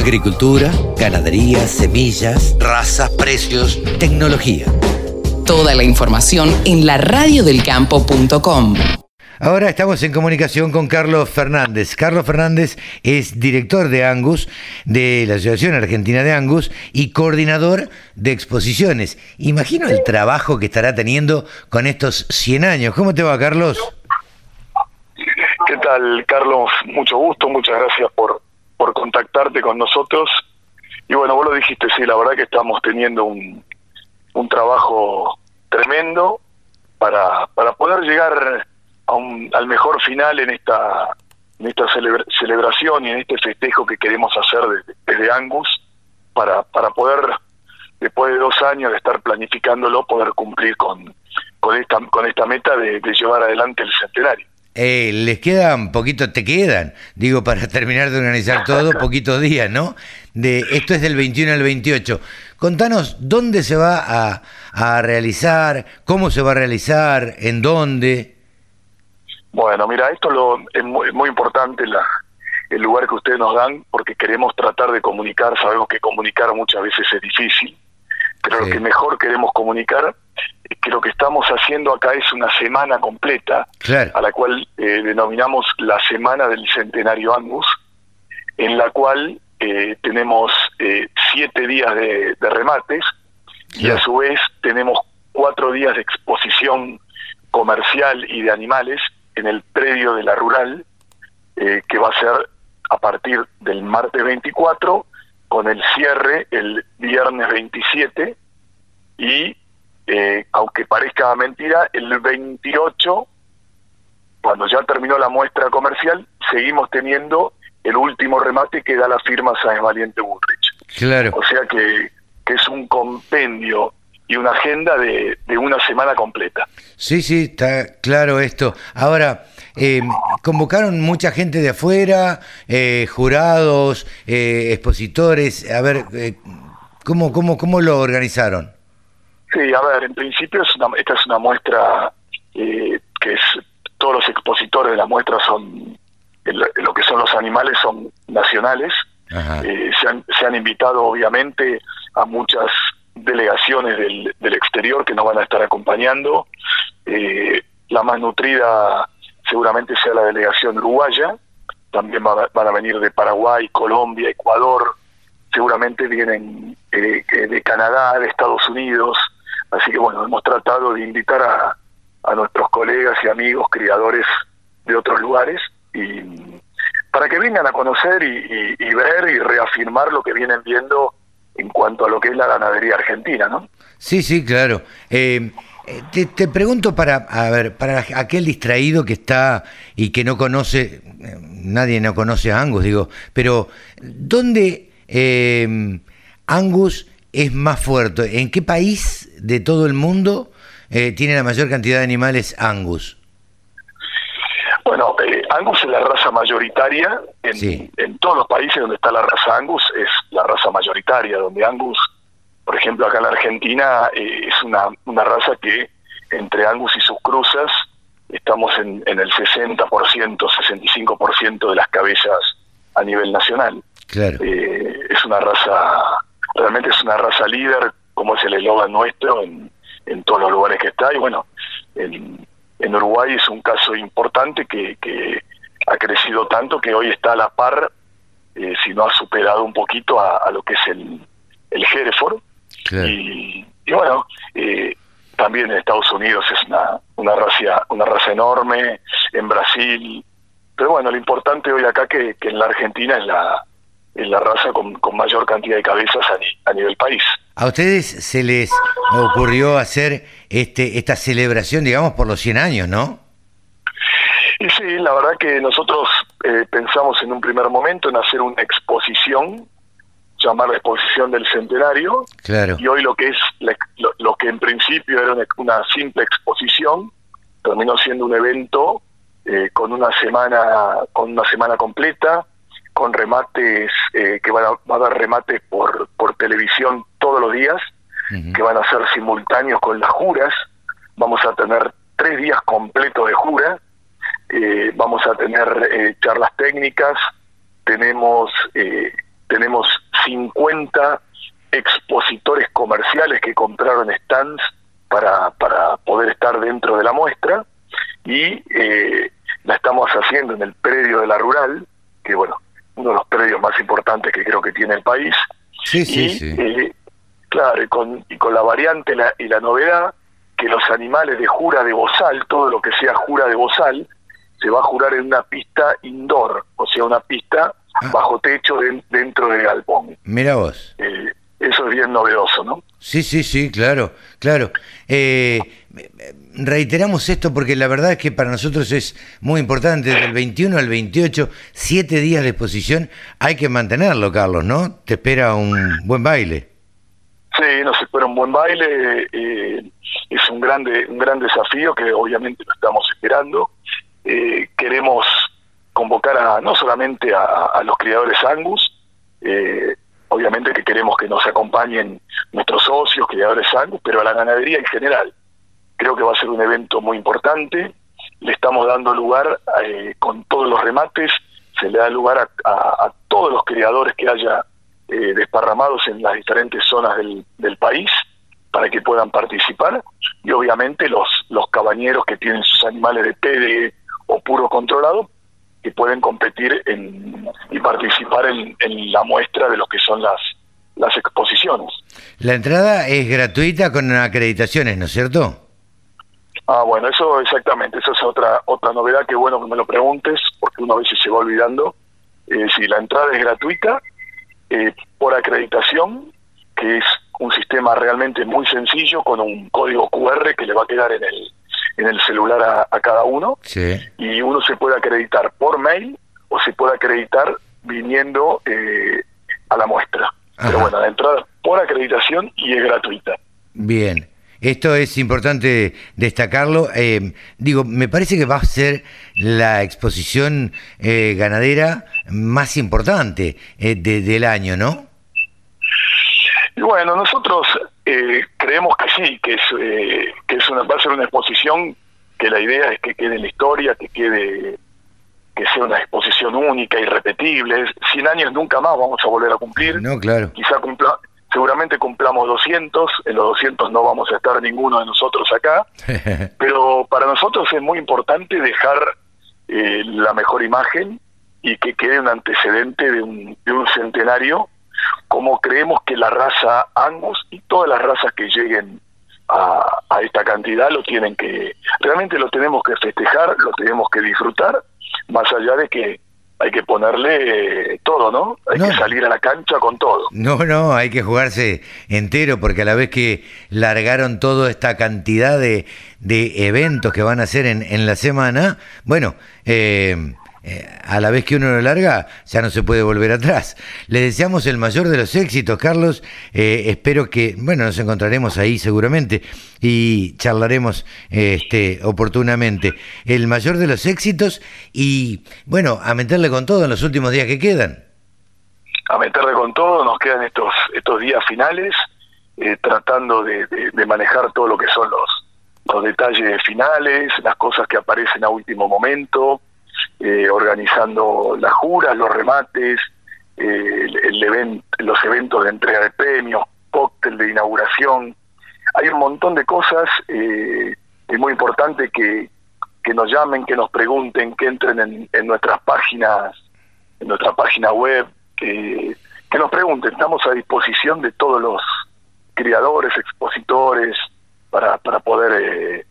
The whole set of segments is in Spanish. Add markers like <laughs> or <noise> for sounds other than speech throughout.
Agricultura, ganadería, semillas, razas, precios, tecnología. Toda la información en la radiodelcampo.com. Ahora estamos en comunicación con Carlos Fernández. Carlos Fernández es director de Angus, de la Asociación Argentina de Angus, y coordinador de exposiciones. Imagino el trabajo que estará teniendo con estos 100 años. ¿Cómo te va, Carlos? ¿Qué tal, Carlos? Mucho gusto, muchas gracias por, por contactarte con nosotros. Y bueno, vos lo dijiste, sí, la verdad que estamos teniendo un, un trabajo tremendo para, para poder llegar al mejor final en esta en esta celebración y en este festejo que queremos hacer desde, Angus para, para poder después de dos años de estar planificándolo poder cumplir con, con esta con esta meta de, llevar adelante el centenario eh, les quedan poquito, te quedan, digo, para terminar de organizar todo, poquitos días, ¿no? De, esto es del 21 al 28. Contanos dónde se va a, a realizar, cómo se va a realizar, en dónde. Bueno, mira, esto lo, es muy, importante la, el lugar que ustedes nos dan porque queremos tratar de comunicar, sabemos que comunicar muchas veces es difícil, pero lo que mejor queremos comunicar es que lo que estamos haciendo acá es una semana completa, a la cual eh, denominamos la Semana del Centenario Angus, en la cual eh, tenemos eh, siete días de, remates y a su vez tenemos cuatro días de exposición comercial y de animales en el predio de la rural, eh, que va a ser a partir del martes 24, con el cierre el viernes 27 y, eh, aunque parezca mentira, el 28, cuando ya terminó la muestra comercial, seguimos teniendo el último remate que da la firma Sáenz Valiente Bullrich. Claro. O sea que, que es un compendio y una agenda de, de, una semana completa. Sí, sí, está claro esto. Ahora, eh, convocaron mucha gente de afuera, eh, jurados, eh, expositores. A ver, eh, ¿cómo, cómo, ¿cómo lo organizaron? Sí, a ver, en principio es una, esta es una muestra que es todos los expositores de la muestra son lo que son los animales son nacionales. se, han, se han invitado obviamente a muchas delegaciones del, del exterior que nos van a estar acompañando. Eh, la más nutrida seguramente sea la delegación uruguaya, también van a venir de Paraguay, Colombia, Ecuador, seguramente vienen eh, de Canadá, de Estados Unidos, así que bueno, hemos tratado de invitar a, a nuestros colegas y amigos criadores de otros lugares y para que vengan a conocer y, ver y reafirmar lo que vienen viendo en cuanto a lo que es la ganadería argentina, ¿no? Sí, sí, claro. Eh, te, te, pregunto para, a ver, para aquel distraído que está y que no conoce, eh, nadie no conoce a Angus, digo, pero ¿dónde eh, Angus es más fuerte? ¿En qué país de todo el mundo eh, tiene la mayor cantidad de animales Angus? Bueno, eh, Angus es la raza mayoritaria en, en, todos los países donde está la raza Angus, es la raza mayoritaria, donde Angus, por ejemplo, acá en la Argentina, eh, es una, una raza que entre Angus y sus cruzas estamos en, en el 60%, 65% de las cabezas a nivel nacional. Claro. Eh, es una raza, realmente es una raza líder, como es el eslogan nuestro, en, en todos los lugares que está, y bueno, en, en Uruguay es un caso importante que, que ha crecido tanto que hoy está a la par, eh, si no ha superado un poquito a, lo que es el, el Hereford. Y, bueno, eh, también en Estados Unidos es una, una, raza, una raza enorme, en Brasil. Pero bueno, lo importante hoy acá que, que en la Argentina es la, es la raza con, con mayor cantidad de cabezas a, a nivel país. ¿A ustedes se les ocurrió hacer este esta celebración, digamos, por los 100 años, no? Y sí, la verdad que nosotros eh, pensamos en un primer momento en hacer una exposición, llamar la exposición del centenario, claro. y hoy lo que es la, lo, lo, que en principio era una, una, simple exposición terminó siendo un evento eh, con una semana con una semana completa con remates eh, que van a, va a dar remates por, por televisión todos los días, uh -huh. que van a ser simultáneos con las juras. Vamos a tener tres días completos de jura. Eh, vamos a tener eh, charlas técnicas. Tenemos, eh, tenemos 50 expositores comerciales que compraron stands para, para poder estar dentro de la muestra y eh, la estamos haciendo en el predio de la rural, que bueno, uno de los predios más importantes que creo que tiene el país. Sí, sí, sí. Eh, claro, y con, y con la variante la, y la novedad que los animales de jura de bozal, todo lo que sea jura de bozal, se va a jurar en una pista indoor, o sea, una pista ah. bajo techo dentro del galpón. Mira vos. Eh, eso es bien novedoso, ¿no? Sí, sí, sí, claro, claro. Eh, reiteramos esto porque la verdad es que para nosotros es muy importante, del 21 al 28, siete días de exposición, hay que mantenerlo, Carlos, ¿no? Te espera un buen baile. Sí, nos espera un buen baile, eh, es un grande, un gran desafío que obviamente lo estamos esperando. Eh, queremos convocar a no solamente a, los criadores Angus, eh, obviamente que queremos que nos acompañen nuestros socios, criadores Angus, pero a la ganadería en general. Creo que va a ser un evento muy importante, le estamos dando lugar eh, con todos los remates, se le da lugar a, todos los criadores que haya desparramados en las diferentes zonas del, del país para que puedan participar y obviamente los, los cabañeros que tienen sus animales de PD o puro controlado que pueden competir en, y participar en, la muestra de lo que son las, las exposiciones. La entrada es gratuita con acreditaciones, ¿no es cierto? Ah, bueno, eso exactamente, eso es otra otra novedad que bueno que me lo preguntes, porque uno a veces se va olvidando. Eh, si la entrada es gratuita, eh, por acreditación, que es un sistema realmente muy sencillo con un código QR que le va a quedar en el, en el celular a, cada uno y uno se puede acreditar por mail o se puede acreditar viniendo eh, a la muestra. Pero bueno, la entrada por acreditación y es gratuita. Bien. Esto es importante destacarlo. Eh, digo, me parece que va a ser la exposición eh, ganadera más importante del año, ¿no? Y bueno, nosotros creemos que sí, que es una exposición que la idea es que quede en la historia, que quede que sea una exposición única, irrepetible. 100 años nunca más vamos a volver a cumplir. No, claro. Quizá cumpla, seguramente cumplamos 200, en los 200 no vamos a estar ninguno de nosotros acá, <laughs> pero para nosotros es muy importante dejar eh, la mejor imagen y que quede un antecedente de un, de un centenario como creemos que la raza Angus y todas las razas que lleguen a, esta cantidad lo tienen que, realmente lo tenemos que festejar, lo tenemos que disfrutar, más allá de que hay que ponerle eh, todo, ¿no? Hay que salir a la cancha con todo. No, no, hay que jugarse entero porque a la vez que largaron toda esta cantidad de, de eventos que van a hacer en, en la semana, bueno, eh, eh, a la vez que uno lo larga, ya no se puede volver atrás. Le deseamos el mayor de los éxitos, Carlos. Eh, espero que, bueno, nos encontraremos ahí seguramente y charlaremos este, oportunamente. El mayor de los éxitos y, bueno, a meterle con todo en los últimos días que quedan. A meterle con todo, nos quedan estos, estos días finales, eh, tratando de, de manejar todo lo que son los, los detalles finales, las cosas que aparecen a último momento eh, organizando las juras, los remates, eh, el, los eventos de entrega de premios, cóctel de inauguración. Hay un montón de cosas. Eh, es muy importante que, que nos llamen, que nos pregunten, que entren en, nuestras páginas, en nuestra página web, que, nos pregunten. Estamos a disposición de todos los criadores, expositores, para, para poder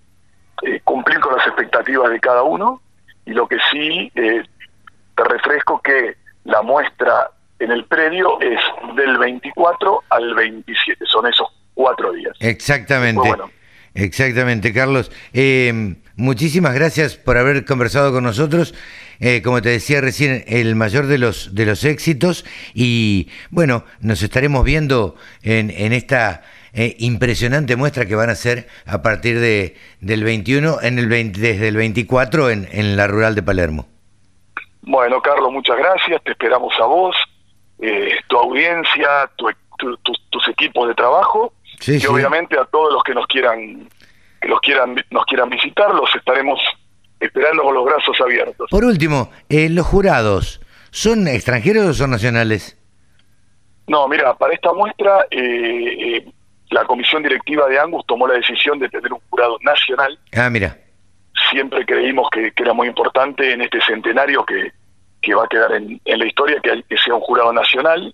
cumplir con las expectativas de cada uno y lo que sí eh, te refresco que la muestra en el predio es del 24 al 27, son esos cuatro días. Exactamente. Exactamente, Carlos. Eh, muchísimas gracias por haber conversado con nosotros. Eh, como te decía recién, el mayor de los de los éxitos y bueno, nos estaremos viendo en, en esta eh, impresionante muestra que van a hacer a partir de, del 21, en el desde el 24 en, en la rural de Palermo. Bueno, Carlos, muchas gracias. Te esperamos a vos, eh, tu audiencia, tus equipos de trabajo y obviamente a todos los que nos quieran que los quieran nos quieran visitar, los estaremos esperando con los brazos abiertos. Por último, eh, los jurados, ¿son extranjeros o son nacionales? No, mira, para esta muestra eh, la comisión directiva de Angus tomó la decisión de tener un jurado nacional. Ah, mira. Siempre creímos que, era muy importante en este centenario que, que va a quedar en, la historia que, que sea un jurado nacional.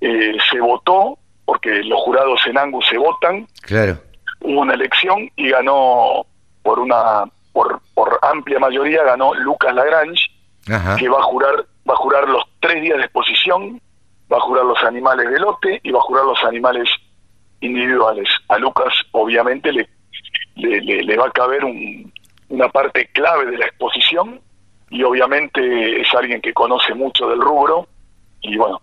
Eh, se votó, porque los jurados en Angus se votan. Claro. Hubo una elección y ganó por una por, por amplia mayoría ganó Lucas Lagrange, que va a jurar va a jurar los tres días de exposición, va a jurar los animales de lote y va a jurar los animales individuales. A Lucas, obviamente, le, le, va a caber una parte clave de la exposición y obviamente es alguien que conoce mucho del rubro y bueno,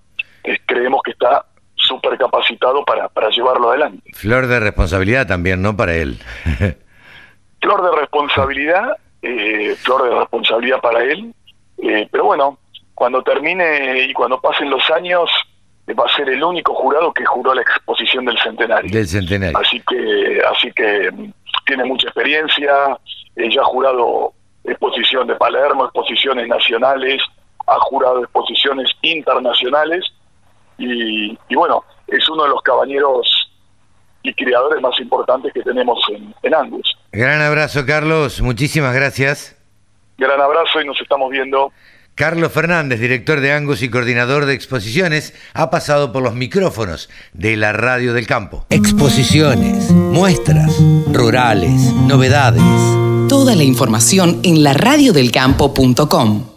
creemos que está súper capacitado para, para llevarlo adelante. Flor de responsabilidad también, ¿no? Para él. <laughs> flor de responsabilidad, eh, flor de responsabilidad para él, eh, pero bueno, cuando termine y cuando pasen los años, va a ser el único jurado que juró la exposición del centenario. Del centenario. Así que, así que mm, tiene mucha experiencia, eh, ya ha jurado exposición de Palermo, exposiciones nacionales, ha jurado exposiciones internacionales y, bueno, es uno de los caballeros y creadores más importantes que tenemos en, en Angus. Gran abrazo, Carlos. Muchísimas gracias. Gran abrazo y nos estamos viendo. Carlos Fernández, director de Angus y coordinador de exposiciones, ha pasado por los micrófonos de la Radio del Campo. Exposiciones, muestras, rurales, novedades. Toda la información en laradiodelcampo.com.